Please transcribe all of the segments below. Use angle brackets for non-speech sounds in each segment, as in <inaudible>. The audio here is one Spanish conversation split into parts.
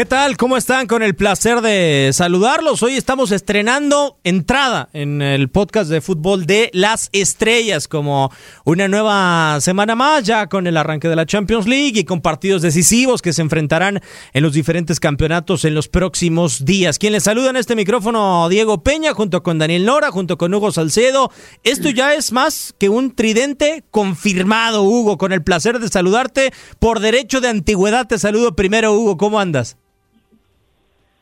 ¿Qué tal? ¿Cómo están? Con el placer de saludarlos. Hoy estamos estrenando entrada en el podcast de fútbol de las estrellas, como una nueva semana más, ya con el arranque de la Champions League y con partidos decisivos que se enfrentarán en los diferentes campeonatos en los próximos días. Quien les saluda en este micrófono, Diego Peña, junto con Daniel Nora, junto con Hugo Salcedo. Esto ya es más que un tridente confirmado, Hugo, con el placer de saludarte. Por derecho de antigüedad te saludo primero, Hugo. ¿Cómo andas?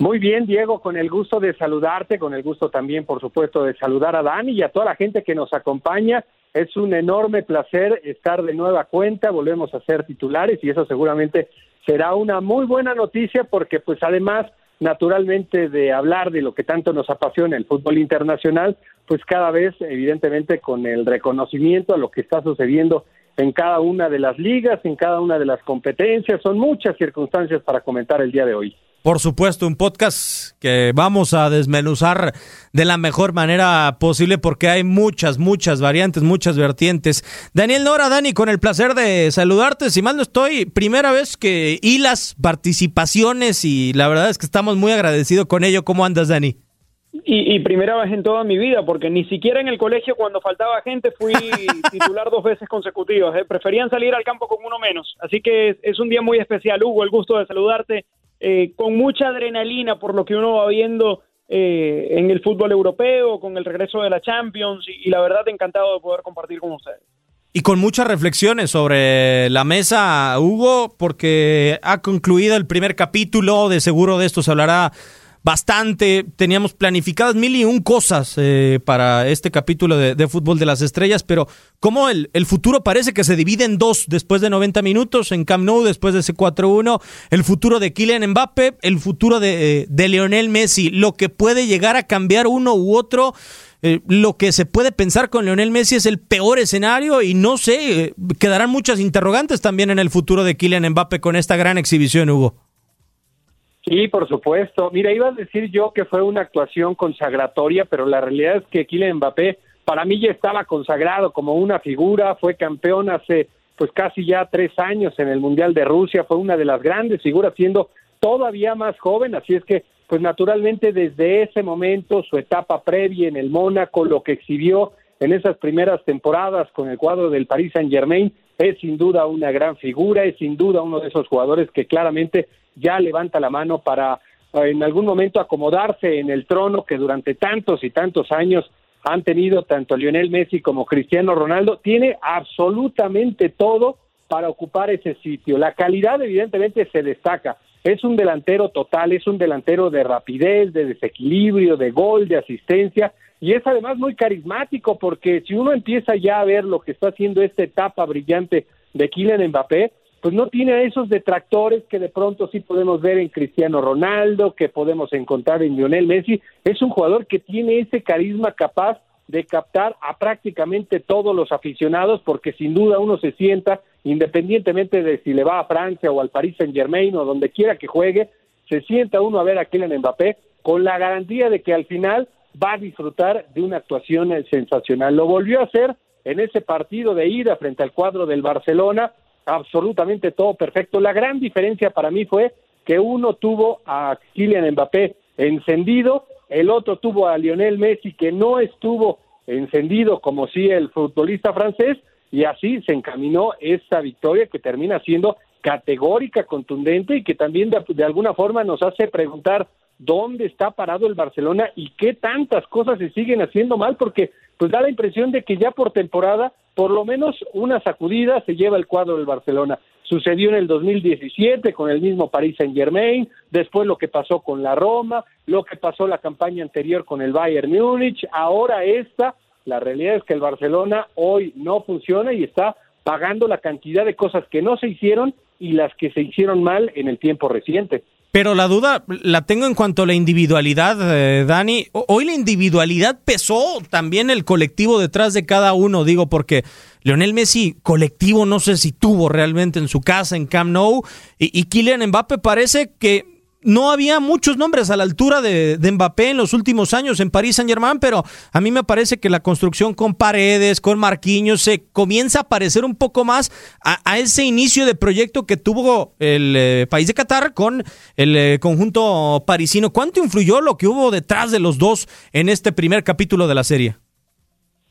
Muy bien, Diego, con el gusto de saludarte, con el gusto también, por supuesto, de saludar a Dani y a toda la gente que nos acompaña. Es un enorme placer estar de nueva cuenta, volvemos a ser titulares y eso seguramente será una muy buena noticia porque pues además naturalmente de hablar de lo que tanto nos apasiona el fútbol internacional, pues cada vez evidentemente con el reconocimiento a lo que está sucediendo en cada una de las ligas, en cada una de las competencias, son muchas circunstancias para comentar el día de hoy. Por supuesto, un podcast que vamos a desmenuzar de la mejor manera posible porque hay muchas, muchas variantes, muchas vertientes. Daniel Nora, Dani, con el placer de saludarte. Si mal no estoy, primera vez que hilas participaciones y la verdad es que estamos muy agradecidos con ello. ¿Cómo andas, Dani? Y, y, primera vez en toda mi vida, porque ni siquiera en el colegio cuando faltaba gente fui <laughs> titular dos veces consecutivas. ¿eh? Preferían salir al campo con uno menos. Así que es, es un día muy especial, Hugo, el gusto de saludarte eh, con mucha adrenalina por lo que uno va viendo eh, en el fútbol europeo, con el regreso de la Champions y, y, la verdad encantado de poder compartir con ustedes. Y con muchas reflexiones sobre la mesa, Hugo, porque ha concluido el primer capítulo, de seguro de esto se hablará bastante. Teníamos planificadas mil y un cosas eh, para este capítulo de, Fútbol de las Estrellas, pero como el, el, futuro parece que se divide en dos después de 90 minutos en Camp Nou, después de ese 4-1, el futuro de Kylian Mbappe, el futuro de, de Lionel Messi, lo que puede llegar a cambiar uno u otro. Eh, lo que se puede pensar con Lionel Messi es el peor escenario y no sé, eh, quedarán muchas interrogantes también en el futuro de Kylian Mbappe con esta gran exhibición, Hugo. Sí, por supuesto. Mira, iba a decir yo que fue una actuación consagratoria, pero la realidad es que Kylian Mbappé para mí ya estaba consagrado como una figura, fue campeón hace pues casi ya tres años en el Mundial de Rusia, fue una de las grandes figuras siendo todavía más joven, así es que pues naturalmente desde ese momento su etapa previa en el Mónaco, lo que exhibió en esas primeras temporadas con el cuadro del Paris Saint Germain, es sin duda una gran figura, es sin duda uno de esos jugadores que claramente ya levanta la mano para eh, en algún momento acomodarse en el trono que durante tantos y tantos años han tenido tanto Lionel Messi como Cristiano Ronaldo, tiene absolutamente todo para ocupar ese sitio. La calidad evidentemente se destaca. Es un delantero total, es un delantero de rapidez, de desequilibrio, de gol, de asistencia y es además muy carismático porque si uno empieza ya a ver lo que está haciendo esta etapa brillante de Kylian Mbappé, pues no tiene a esos detractores que de pronto sí podemos ver en Cristiano Ronaldo, que podemos encontrar en Lionel Messi. Es un jugador que tiene ese carisma capaz de captar a prácticamente todos los aficionados, porque sin duda uno se sienta, independientemente de si le va a Francia o al Paris Saint Germain o donde quiera que juegue, se sienta uno a ver a Kylian Mbappé con la garantía de que al final va a disfrutar de una actuación sensacional. Lo volvió a hacer en ese partido de ida frente al cuadro del Barcelona, absolutamente todo perfecto. La gran diferencia para mí fue que uno tuvo a Kylian Mbappé encendido, el otro tuvo a Lionel Messi que no estuvo encendido como si el futbolista francés y así se encaminó esa victoria que termina siendo categórica, contundente y que también de, de alguna forma nos hace preguntar dónde está parado el Barcelona y qué tantas cosas se siguen haciendo mal porque pues da la impresión de que ya por temporada por lo menos una sacudida se lleva el cuadro del Barcelona. Sucedió en el 2017 con el mismo Paris Saint Germain, después lo que pasó con la Roma, lo que pasó la campaña anterior con el Bayern Múnich, ahora esta, la realidad es que el Barcelona hoy no funciona y está pagando la cantidad de cosas que no se hicieron y las que se hicieron mal en el tiempo reciente. Pero la duda la tengo en cuanto a la individualidad, eh, Dani. Hoy la individualidad pesó también el colectivo detrás de cada uno, digo, porque Leonel Messi, colectivo, no sé si tuvo realmente en su casa, en Camp Nou, y, y Kylian Mbappe parece que no había muchos nombres a la altura de, Mbappé en los últimos años en París Saint Germain, pero a mí me parece que la construcción con Paredes, con Marquinhos, se comienza a parecer un poco más a, ese inicio de proyecto que tuvo el eh, país de Qatar con el eh, conjunto parisino. ¿Cuánto influyó lo que hubo detrás de los dos en este primer capítulo de la serie?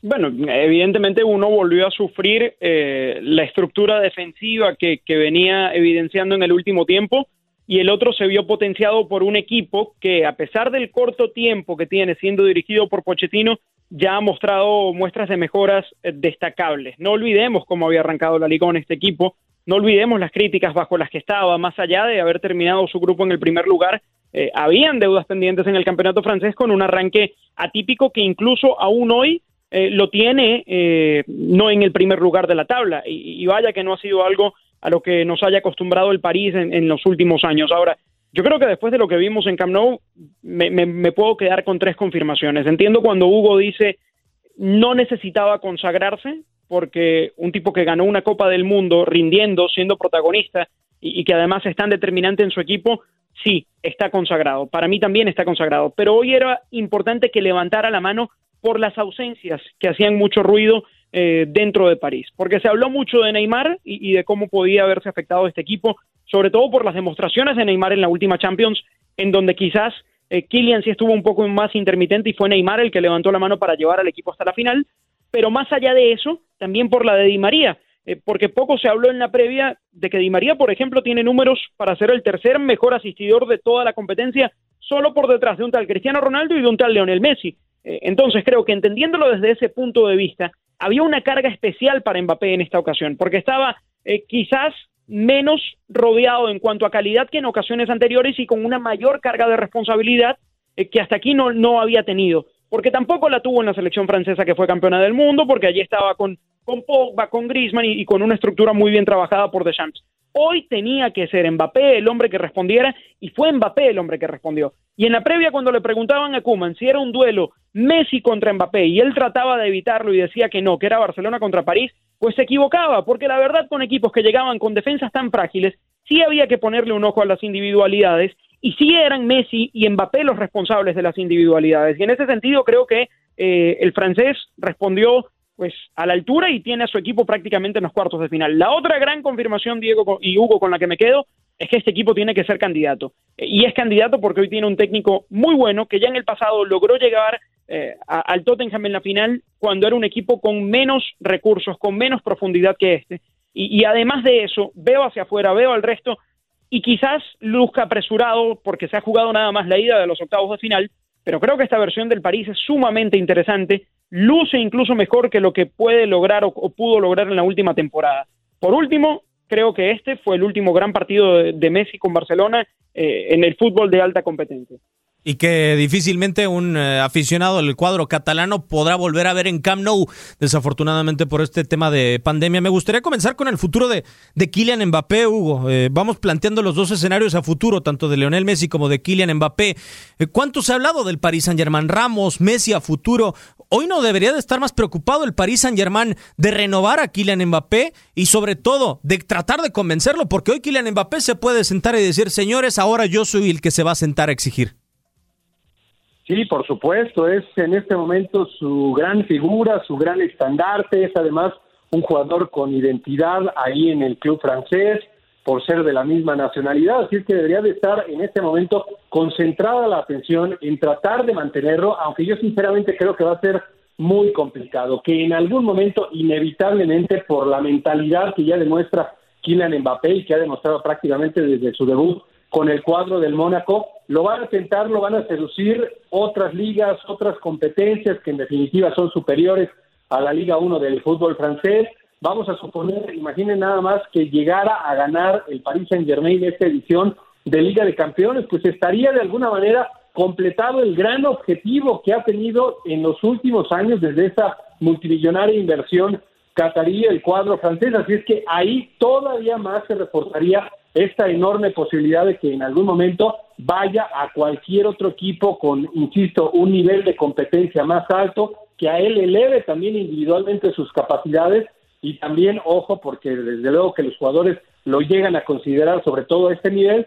Bueno, evidentemente uno volvió a sufrir eh, la estructura defensiva que venía evidenciando en el último tiempo y el otro se vio potenciado por un equipo que, a pesar del corto tiempo que tiene siendo dirigido por Pochettino, ya ha mostrado muestras de mejoras eh, destacables. No olvidemos cómo había arrancado la liga con este equipo, no olvidemos las críticas bajo las que estaba, más allá de haber terminado su grupo en el primer lugar, eh, habían deudas pendientes en el campeonato francés con un arranque atípico que incluso aún hoy eh, lo tiene no en el primer lugar de la tabla. y, vaya que no ha sido algo a lo que nos haya acostumbrado el París en, los últimos años. Ahora, yo creo que después de lo que vimos en Camp Nou, me, puedo quedar con tres confirmaciones. Entiendo cuando Hugo dice no necesitaba consagrarse, porque un tipo que ganó una Copa del Mundo rindiendo, siendo protagonista y, que además es tan determinante en su equipo, sí, está consagrado. Para mí también está consagrado. Pero hoy era importante que levantara la mano por las ausencias que hacían mucho ruido eh, dentro de París, porque se habló mucho de Neymar y, de cómo podía haberse afectado este equipo, sobre todo por las demostraciones de Neymar en la última Champions, en donde quizás eh, Kylian sí estuvo un poco más intermitente y fue Neymar el que levantó la mano para llevar al equipo hasta la final, pero más allá de eso, también por la de Di María, eh, porque poco se habló en la previa de que Di María, por ejemplo, tiene números para ser el tercer mejor asistidor de toda la competencia, solo por detrás de un tal Cristiano Ronaldo y de un tal Leonel Messi. Entonces creo que entendiéndolo desde ese punto de vista, había una carga especial para Mbappé en esta ocasión, porque estaba eh, quizás menos rodeado en cuanto a calidad que en ocasiones anteriores y con una mayor carga de responsabilidad eh, que hasta aquí no, no había tenido, porque tampoco la tuvo en la selección francesa que fue campeona del mundo, porque allí estaba con, con Pogba, con Griezmann y, y con una estructura muy bien trabajada por Deschamps. Hoy tenía que ser Mbappé el hombre que respondiera y fue Mbappé el hombre que respondió. Y en la previa cuando le preguntaban a Kuman si era un duelo Messi contra Mbappé y él trataba de evitarlo y decía que no, que era Barcelona contra París, pues se equivocaba, porque la verdad con equipos que llegaban con defensas tan frágiles, sí había que ponerle un ojo a las individualidades y sí eran Messi y Mbappé los responsables de las individualidades. Y en ese sentido creo que eh, el francés respondió pues a la altura y tiene a su equipo prácticamente en los cuartos de final. La otra gran confirmación, Diego y Hugo, con la que me quedo, es que este equipo tiene que ser candidato. Y es candidato porque hoy tiene un técnico muy bueno que ya en el pasado logró llegar eh, al Tottenham en la final cuando era un equipo con menos recursos, con menos profundidad que este. Y, y además de eso, veo hacia afuera, veo al resto y quizás luzca apresurado porque se ha jugado nada más la ida de los octavos de final, pero creo que esta versión del París es sumamente interesante luce incluso mejor que lo que puede lograr o, pudo lograr en la última temporada. Por último, creo que este fue el último gran partido de, Messi con Barcelona eh, en el fútbol de alta competencia y que difícilmente un eh, aficionado del cuadro catalano podrá volver a ver en Camp Nou, desafortunadamente por este tema de pandemia. Me gustaría comenzar con el futuro de, de Kylian Mbappé, Hugo. Eh, vamos planteando los dos escenarios a futuro, tanto de Leonel Messi como de Kylian Mbappé. Eh, ¿Cuánto se ha hablado del Paris Saint-Germain? Ramos, Messi a futuro. Hoy no debería de estar más preocupado el Paris Saint-Germain de renovar a Kylian Mbappé y sobre todo de tratar de convencerlo, porque hoy Kylian Mbappé se puede sentar y decir, señores, ahora yo soy el que se va a sentar a exigir. Sí, por supuesto, es en este momento su gran figura, su gran estandarte, es además un jugador con identidad ahí en el club francés por ser de la misma nacionalidad, así es que debería de estar en este momento concentrada la atención en tratar de mantenerlo, aunque yo sinceramente creo que va a ser muy complicado, que en algún momento inevitablemente por la mentalidad que ya demuestra Kylian Mbappé y que ha demostrado prácticamente desde su debut con el cuadro del Mónaco, lo van a tentar, lo van a seducir otras ligas, otras competencias que en definitiva son superiores a la Liga 1 del fútbol francés. Vamos a suponer, imaginen nada más que llegara a ganar el Paris Saint-Germain esta edición de Liga de Campeones, pues estaría de alguna manera completado el gran objetivo que ha tenido en los últimos años desde esa multimillonaria inversión catarí, el cuadro francés, así es que ahí todavía más se reforzaría esta enorme posibilidad de que en algún momento vaya a cualquier otro equipo con, insisto, un nivel de competencia más alto, que a él eleve también individualmente sus capacidades y también, ojo, porque desde luego que los jugadores lo llegan a considerar sobre todo a este nivel,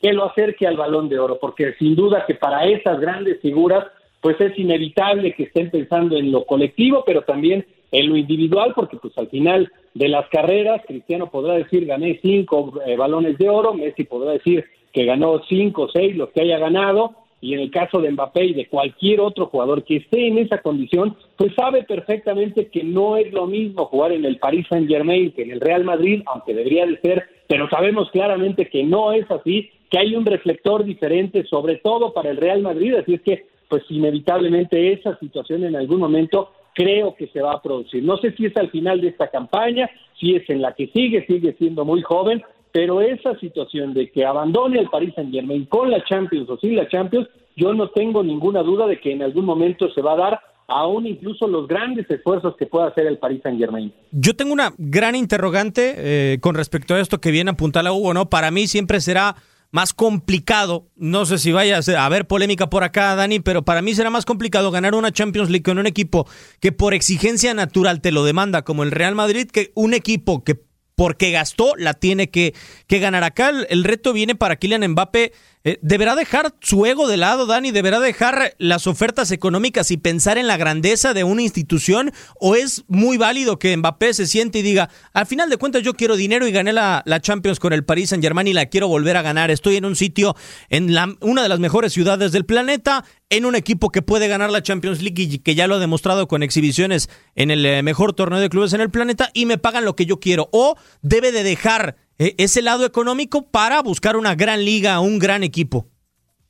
que lo acerque al balón de oro, porque sin duda que para esas grandes figuras, pues es inevitable que estén pensando en lo colectivo, pero también en lo individual, porque pues al final de las carreras, Cristiano podrá decir gané cinco eh, balones de oro, Messi podrá decir que ganó cinco o seis, los que haya ganado, y en el caso de Mbappé y de cualquier otro jugador que esté en esa condición, pues sabe perfectamente que no es lo mismo jugar en el Paris Saint Germain que en el Real Madrid, aunque debería de ser, pero sabemos claramente que no es así, que hay un reflector diferente, sobre todo para el Real Madrid, así es que pues inevitablemente esa situación en algún momento creo que se va a producir. No sé si es al final de esta campaña, si es en la que sigue, sigue siendo muy joven, pero esa situación de que abandone el Paris Saint Germain con la Champions o sin la Champions, yo no tengo ninguna duda de que en algún momento se va a dar aún incluso los grandes esfuerzos que pueda hacer el Paris Saint Germain. Yo tengo una gran interrogante eh, con respecto a esto que viene a apuntar a Hugo, ¿no? Para mí siempre será más complicado, no sé si vaya a haber polémica por acá, Dani, pero para mí será más complicado ganar una Champions League con un equipo que por exigencia natural te lo demanda, como el Real Madrid, que un equipo que porque gastó, la tiene que, que ganar. Acá el, reto viene para Kylian Mbappé. Eh, ¿Deberá dejar su ego de lado, Dani? ¿Deberá dejar las ofertas económicas y pensar en la grandeza de una institución? ¿O es muy válido que Mbappé se siente y diga, al final de cuentas yo quiero dinero y gané la, la Champions con el Paris Saint Germain y la quiero volver a ganar? Estoy en un sitio, en la, una de las mejores ciudades del planeta, en un equipo que puede ganar la Champions League y que ya lo ha demostrado con exhibiciones en el eh, mejor torneo de clubes en el planeta y me pagan lo que yo quiero. O debe de dejar ese lado económico para buscar una gran liga, un gran equipo.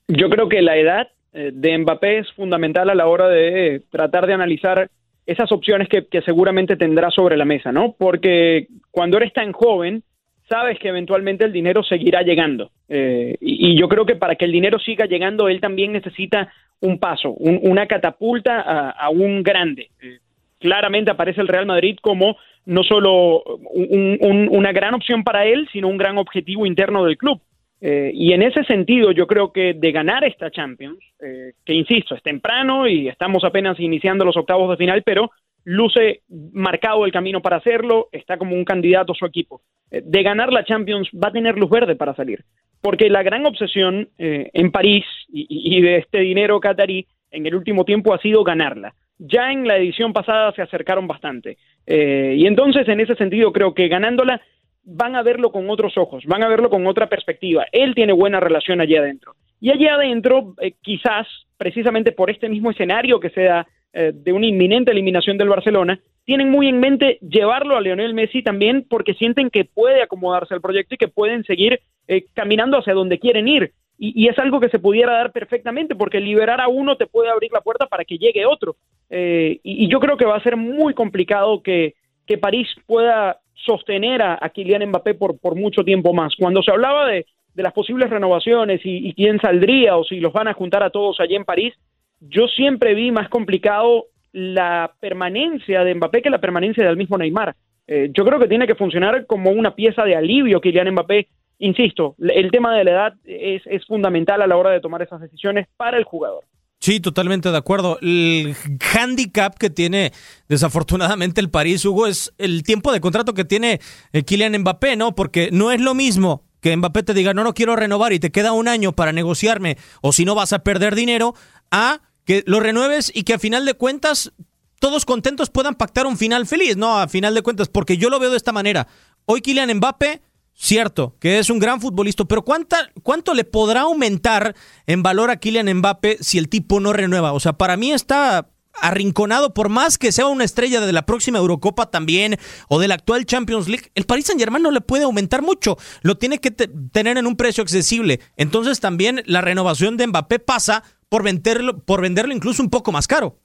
Yo creo que la edad eh, de Mbappé es fundamental a la hora de tratar de analizar esas opciones que, seguramente tendrá sobre la mesa, ¿no? Porque cuando eres tan joven, sabes que eventualmente el dinero seguirá llegando. y, yo creo que para que el dinero siga llegando, él también necesita un paso, una catapulta a, un grande. Eh, claramente aparece el Real Madrid como no solo una gran opción para él, sino un gran objetivo interno del club. Eh, y en ese sentido, yo creo que de ganar esta Champions, eh, que insisto, es temprano y estamos apenas iniciando los octavos de final, pero luce marcado el camino para hacerlo, está como un candidato su equipo. de ganar la Champions va a tener luz verde para salir porque la gran obsesión eh, en París y, de este dinero catarí en el último tiempo ha sido ganarla. Ya en la edición pasada se acercaron bastante. Eh, y entonces, en ese sentido, creo que ganándola van a verlo con otros ojos, van a verlo con otra perspectiva. Él tiene buena relación allí adentro. Y allí adentro, eh, quizás, precisamente por este mismo escenario que se da de una inminente eliminación del Barcelona, tienen muy en mente llevarlo a Lionel Messi también porque sienten que puede acomodarse al proyecto y que pueden seguir eh, caminando hacia donde quieren ir. Y, es algo que se pudiera dar perfectamente porque liberar a uno te puede abrir la puerta para que llegue otro. Eh, y, yo creo que va a ser muy complicado que, que París pueda sostener a, Kylian Mbappé por, por mucho tiempo más. Cuando se hablaba de, de las posibles renovaciones y, y quién saldría o si los van a juntar a todos allí en París, yo siempre vi más complicado la permanencia de Mbappé que la permanencia del mismo Neymar. Eh, yo creo que tiene que funcionar como una pieza de alivio Kylian Mbappé. Insisto, el tema de la edad es, fundamental a la hora de tomar esas decisiones para el jugador. Sí, totalmente de acuerdo. El handicap que tiene desafortunadamente el París, Hugo, es el tiempo de contrato que tiene eh, Kylian Mbappé, ¿no? Porque no es lo mismo que Mbappé te diga, no, no quiero renovar y te queda un año para negociarme o si no vas a perder dinero, a que lo renueves y que a final de cuentas todos contentos puedan pactar un final feliz, ¿no? A final de cuentas, porque yo lo veo de esta manera. Hoy Kylian Mbappé, cierto, que es un gran futbolista, pero ¿cuánta, ¿cuánto le podrá aumentar en valor a Kylian Mbappé si el tipo no renueva? O sea, para mí está arrinconado, por más que sea una estrella de la próxima Eurocopa también o de la actual Champions League, el Paris Saint Germain no le puede aumentar mucho, lo tiene que tener en un precio accesible. Entonces también la renovación de Mbappé pasa por venderlo, por venderlo incluso un poco más caro.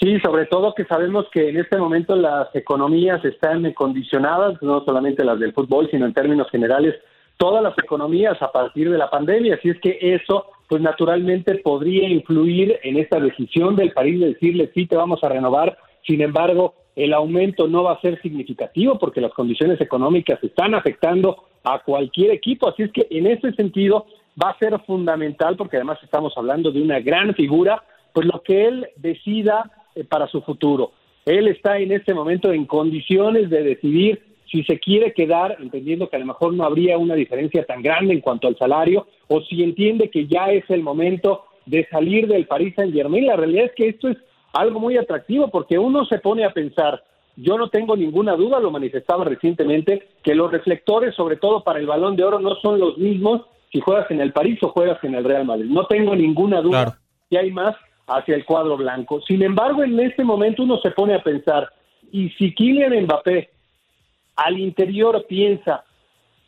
Sí, sobre todo que sabemos que en este momento las economías están condicionadas, no solamente las del fútbol, sino en términos generales, todas las economías a partir de la pandemia. Así es que eso, pues naturalmente podría influir en esta decisión del París de decirle sí, te vamos a renovar. Sin embargo, el aumento no va a ser significativo porque las condiciones económicas están afectando a cualquier equipo, así es que en ese sentido va a ser fundamental porque además estamos hablando de una gran figura, pues lo que él decida para su futuro. Él está en este momento en condiciones de decidir si se quiere quedar, entendiendo que a lo mejor no habría una diferencia tan grande en cuanto al salario, o si entiende que ya es el momento de salir del Paris Saint Germain. La realidad es que esto es algo muy atractivo porque uno se pone a pensar, yo no tengo ninguna duda, lo manifestaba recientemente, que los reflectores, sobre todo para el balón de oro, no son los mismos si juegas en el París o juegas en el Real Madrid. No tengo ninguna duda que hay más hacia el cuadro blanco. Sin embargo, en este momento uno se pone a pensar, ¿y si Kylian Mbappé al interior piensa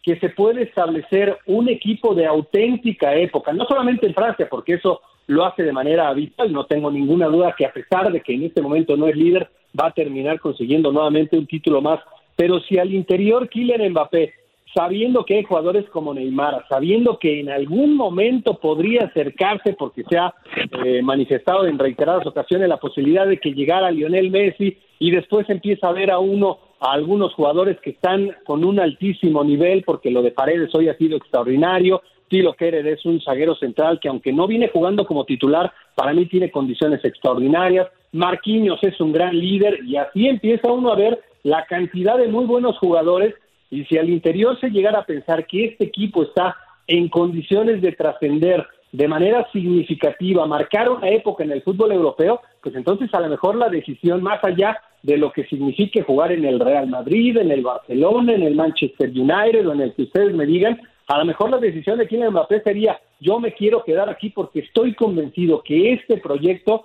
que se puede establecer un equipo de auténtica época, no solamente en Francia, porque eso lo hace de manera habitual, no tengo ninguna duda que a pesar de que en este momento no es líder, va a terminar consiguiendo nuevamente un título más, pero si al interior Kylian Mbappé, sabiendo que hay jugadores como Neymar, sabiendo que en algún momento podría acercarse porque se ha eh, manifestado en reiteradas ocasiones la posibilidad de que llegara Lionel Messi y después empieza a ver a uno a algunos jugadores que están con un altísimo nivel, porque lo de Paredes hoy ha sido extraordinario. Tilo Kerer es un zaguero central que, aunque no viene jugando como titular, para mí tiene condiciones extraordinarias. Marquinhos es un gran líder y así empieza uno a ver la cantidad de muy buenos jugadores. Y si al interior se llegara a pensar que este equipo está en condiciones de trascender de manera significativa, marcar una época en el fútbol europeo, pues entonces a lo mejor la decisión más allá de lo que signifique jugar en el Real Madrid, en el Barcelona, en el Manchester United o en el que ustedes me digan, a lo mejor la decisión de Kylian Mbappé sería yo me quiero quedar aquí porque estoy convencido que este proyecto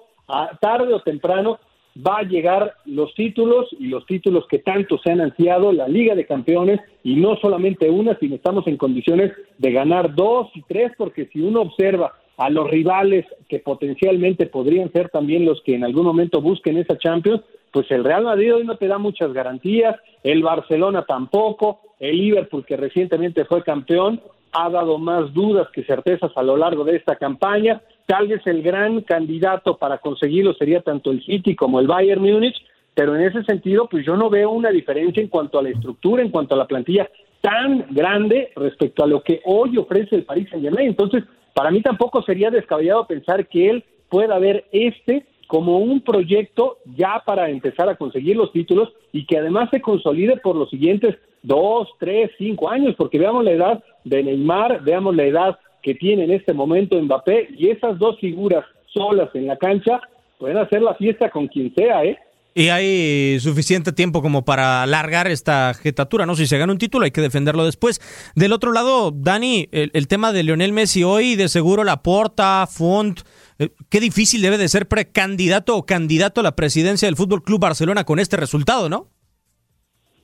tarde o temprano va a llegar los títulos y los títulos que tanto se han ansiado, la Liga de Campeones y no solamente una, sino estamos en condiciones de ganar dos y tres porque si uno observa a los rivales que potencialmente podrían ser también los que en algún momento busquen esa Champions, pues el Real Madrid hoy no te da muchas garantías, el Barcelona tampoco, el Liverpool que recientemente fue campeón ha dado más dudas que certezas a lo largo de esta campaña, tal vez el gran candidato para conseguirlo sería tanto el City como el Bayern Múnich, pero en ese sentido pues yo no veo una diferencia en cuanto a la estructura, en cuanto a la plantilla tan grande respecto a lo que hoy ofrece el Paris Saint-Germain, entonces para mí tampoco sería descabellado pensar que él pueda ver este como un proyecto ya para empezar a conseguir los títulos y que además se consolide por los siguientes dos, tres, cinco años, porque veamos la edad de Neymar, veamos la edad que tiene en este momento Mbappé y esas dos figuras solas en la cancha pueden hacer la fiesta con quien sea, ¿eh? Y hay suficiente tiempo como para alargar esta jetatura, ¿no? Si se gana un título hay que defenderlo después. Del otro lado, Dani, el, tema de Lionel Messi hoy, de seguro la porta, Font, eh, qué difícil debe de ser precandidato o candidato a la presidencia del Fútbol Club Barcelona con este resultado, ¿no?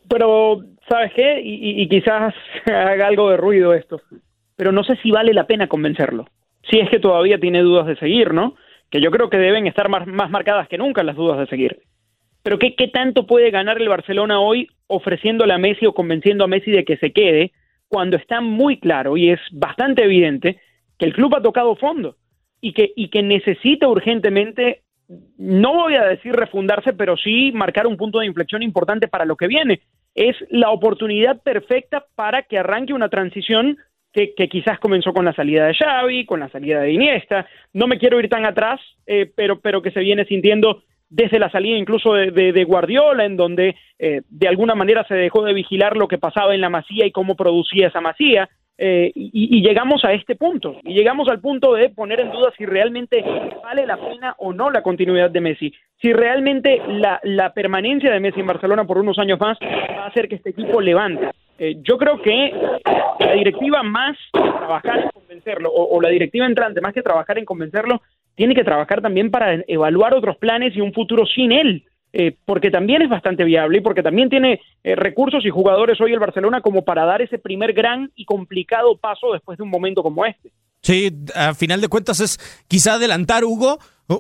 Pero, ¿sabes qué? Y, quizás <laughs> haga algo de ruido esto, pero no sé si vale la pena convencerlo. Si es que todavía tiene dudas de seguir, ¿no? Que yo creo que deben estar más, más marcadas que nunca las dudas de seguir. Pero ¿qué, ¿qué tanto puede ganar el Barcelona hoy ofreciéndole a Messi o convenciendo a Messi de que se quede cuando está muy claro y es bastante evidente que el club ha tocado fondo y que, y que necesita urgentemente, no voy a decir refundarse, pero sí marcar un punto de inflexión importante para lo que viene. Es la oportunidad perfecta para que arranque una transición que, quizás comenzó con la salida de Xavi, con la salida de Iniesta. No me quiero ir tan atrás, eh, pero, pero que se viene sintiendo desde la salida incluso de, Guardiola, en donde eh, de alguna manera se dejó de vigilar lo que pasaba en la masía y cómo producía esa masía. Eh, y, llegamos a este punto, y llegamos al punto de poner en duda si realmente vale la pena o no la continuidad de Messi, si realmente la, permanencia de Messi en Barcelona por unos años más va a hacer que este equipo levante. Eh, yo creo que la directiva más trabajar en convencerlo, o, la directiva entrante más que trabajar en convencerlo, tiene que trabajar también para evaluar otros planes y un futuro sin él. Eh, porque también es bastante viable y porque también tiene eh, recursos y jugadores hoy el Barcelona como para dar ese primer gran y complicado paso después de un momento como este. Sí, a final de cuentas es quizá adelantar, Hugo,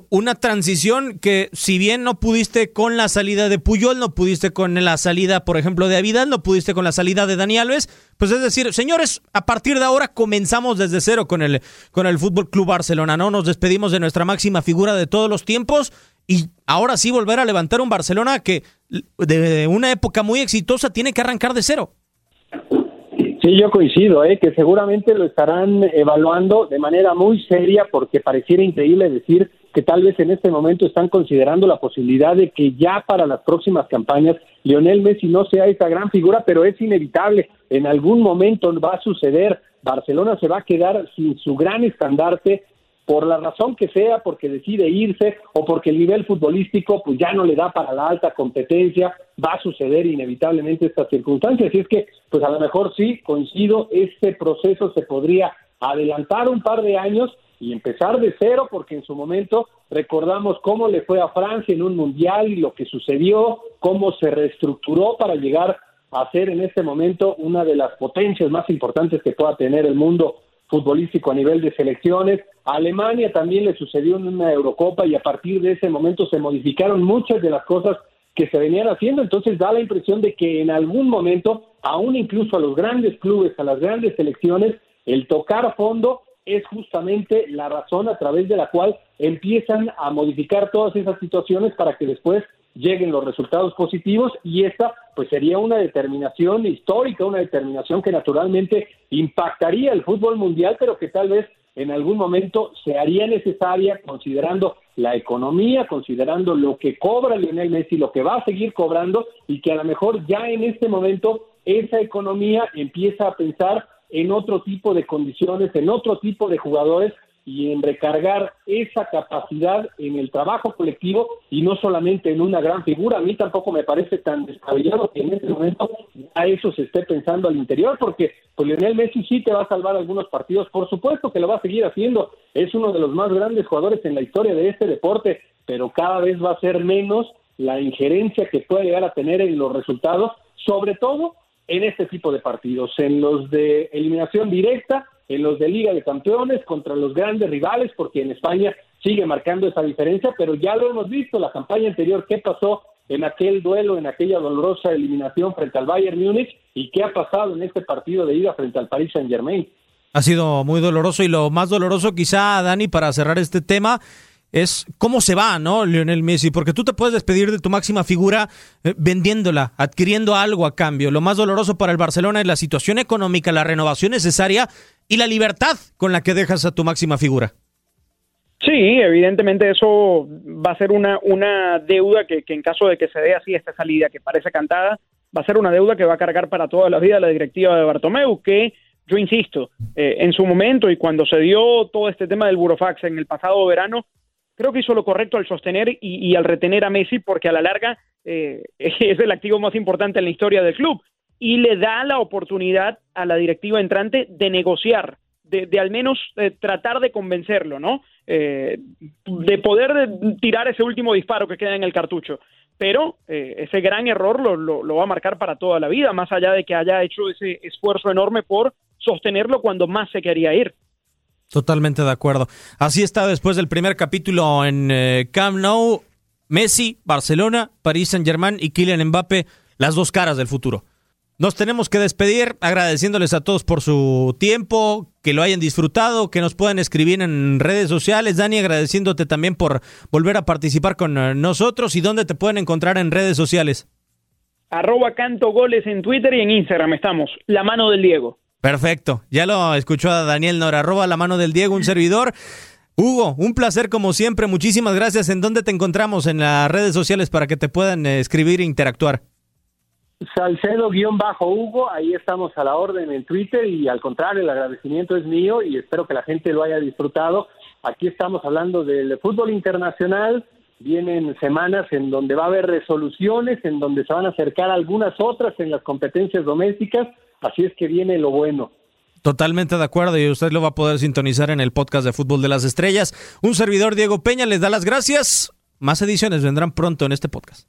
una transición que si bien no pudiste con la salida de Puyol, no pudiste con la salida, por ejemplo, de Avidal, no pudiste con la salida de Dani Alves, pues es decir, señores, a partir de ahora comenzamos desde cero con el, con el Fútbol Club Barcelona, ¿no? Nos despedimos de nuestra máxima figura de todos los tiempos y ahora sí volver a levantar un Barcelona que de una época muy exitosa tiene que arrancar de cero. Sí, yo coincido, ¿eh? que seguramente lo estarán evaluando de manera muy seria porque pareciera increíble decir que tal vez en este momento están considerando la posibilidad de que ya para las próximas campañas Lionel Messi no sea esa gran figura, pero es inevitable, en algún momento va a suceder, Barcelona se va a quedar sin su gran estandarte por la razón que sea, porque decide irse o porque el nivel futbolístico pues ya no le da para la alta competencia, va a suceder inevitablemente estas circunstancias. Y es que, pues a lo mejor sí, coincido, este proceso se podría adelantar un par de años y empezar de cero, porque en su momento recordamos cómo le fue a Francia en un mundial y lo que sucedió, cómo se reestructuró para llegar a ser en este momento una de las potencias más importantes que pueda tener el mundo futbolístico a nivel de selecciones. Alemania también le sucedió en una Eurocopa y a partir de ese momento se modificaron muchas de las cosas que se venían haciendo, entonces da la impresión de que en algún momento, aún incluso a los grandes clubes, a las grandes selecciones, el tocar a fondo es justamente la razón a través de la cual empiezan a modificar todas esas situaciones para que después lleguen los resultados positivos y esta pues sería una determinación histórica, una determinación que naturalmente impactaría el fútbol mundial, pero que tal vez en algún momento se haría necesaria considerando la economía, considerando lo que cobra Lionel Messi, lo que va a seguir cobrando y que a lo mejor ya en este momento esa economía empieza a pensar en otro tipo de condiciones, en otro tipo de jugadores y en recargar esa capacidad en el trabajo colectivo y no solamente en una gran figura. A mí tampoco me parece tan descabellado que en este momento a eso se esté pensando al interior, porque pues Lionel Messi sí te va a salvar algunos partidos, por supuesto que lo va a seguir haciendo, es uno de los más grandes jugadores en la historia de este deporte, pero cada vez va a ser menos la injerencia que puede llegar a tener en los resultados, sobre todo en este tipo de partidos, en los de eliminación directa en los de Liga de Campeones contra los grandes rivales, porque en España sigue marcando esa diferencia, pero ya lo hemos visto, la campaña anterior, qué pasó en aquel duelo, en aquella dolorosa eliminación frente al Bayern Múnich y qué ha pasado en este partido de ida frente al Paris Saint Germain. Ha sido muy doloroso y lo más doloroso quizá, Dani, para cerrar este tema, es cómo se va, ¿no? Lionel Messi, porque tú te puedes despedir de tu máxima figura eh, vendiéndola, adquiriendo algo a cambio. Lo más doloroso para el Barcelona es la situación económica, la renovación necesaria y la libertad con la que dejas a tu máxima figura. Sí, evidentemente eso va a ser una, una deuda que, en caso de que se dé así esta salida que parece cantada, va a ser una deuda que va a cargar para toda la vida la directiva de Bartomeu, que yo insisto, eh, en su momento y cuando se dio todo este tema del burofax en el pasado verano, creo que hizo lo correcto al sostener y, al retener a Messi porque a la larga eh, <laughs> es el activo más importante en la historia del club y le da la oportunidad a la directiva entrante de negociar, de, al menos eh, tratar de convencerlo, ¿no? Eh, de poder tirar ese último disparo que queda en el cartucho. Pero ese gran error lo, lo va a marcar para toda la vida, más allá de que haya hecho ese esfuerzo enorme por sostenerlo cuando más se quería ir. Totalmente de acuerdo. Así está después del primer capítulo en eh, Camp Nou. Messi, Barcelona, París Saint-Germain y Kylian Mbappe, las dos caras del futuro. Nos tenemos que despedir agradeciéndoles a todos por su tiempo, que lo hayan disfrutado, que nos puedan escribir en redes sociales. Dani, agradeciéndote también por volver a participar con eh, nosotros y dónde te pueden encontrar en redes sociales. Arroba canto goles en Twitter y en Instagram estamos. La mano del Diego. Perfecto. Ya lo escuchó a Daniel Nora. Arroba la mano del Diego, un servidor. Hugo, un placer como siempre. Muchísimas gracias. ¿En dónde te encontramos en las redes sociales para que te puedan eh, escribir e interactuar? Salcedo-Hugo, ahí estamos a la orden en Twitter y al contrario, el agradecimiento es mío y espero que la gente lo haya disfrutado. Aquí estamos hablando del fútbol internacional, vienen semanas en donde va a haber resoluciones, en donde se van a acercar algunas otras en las competencias domésticas Así es que viene lo bueno. Totalmente de acuerdo y usted lo va a poder sintonizar en el podcast de Fútbol de las Estrellas. Un servidor, Diego Peña, les da las gracias. Más ediciones vendrán pronto en este podcast.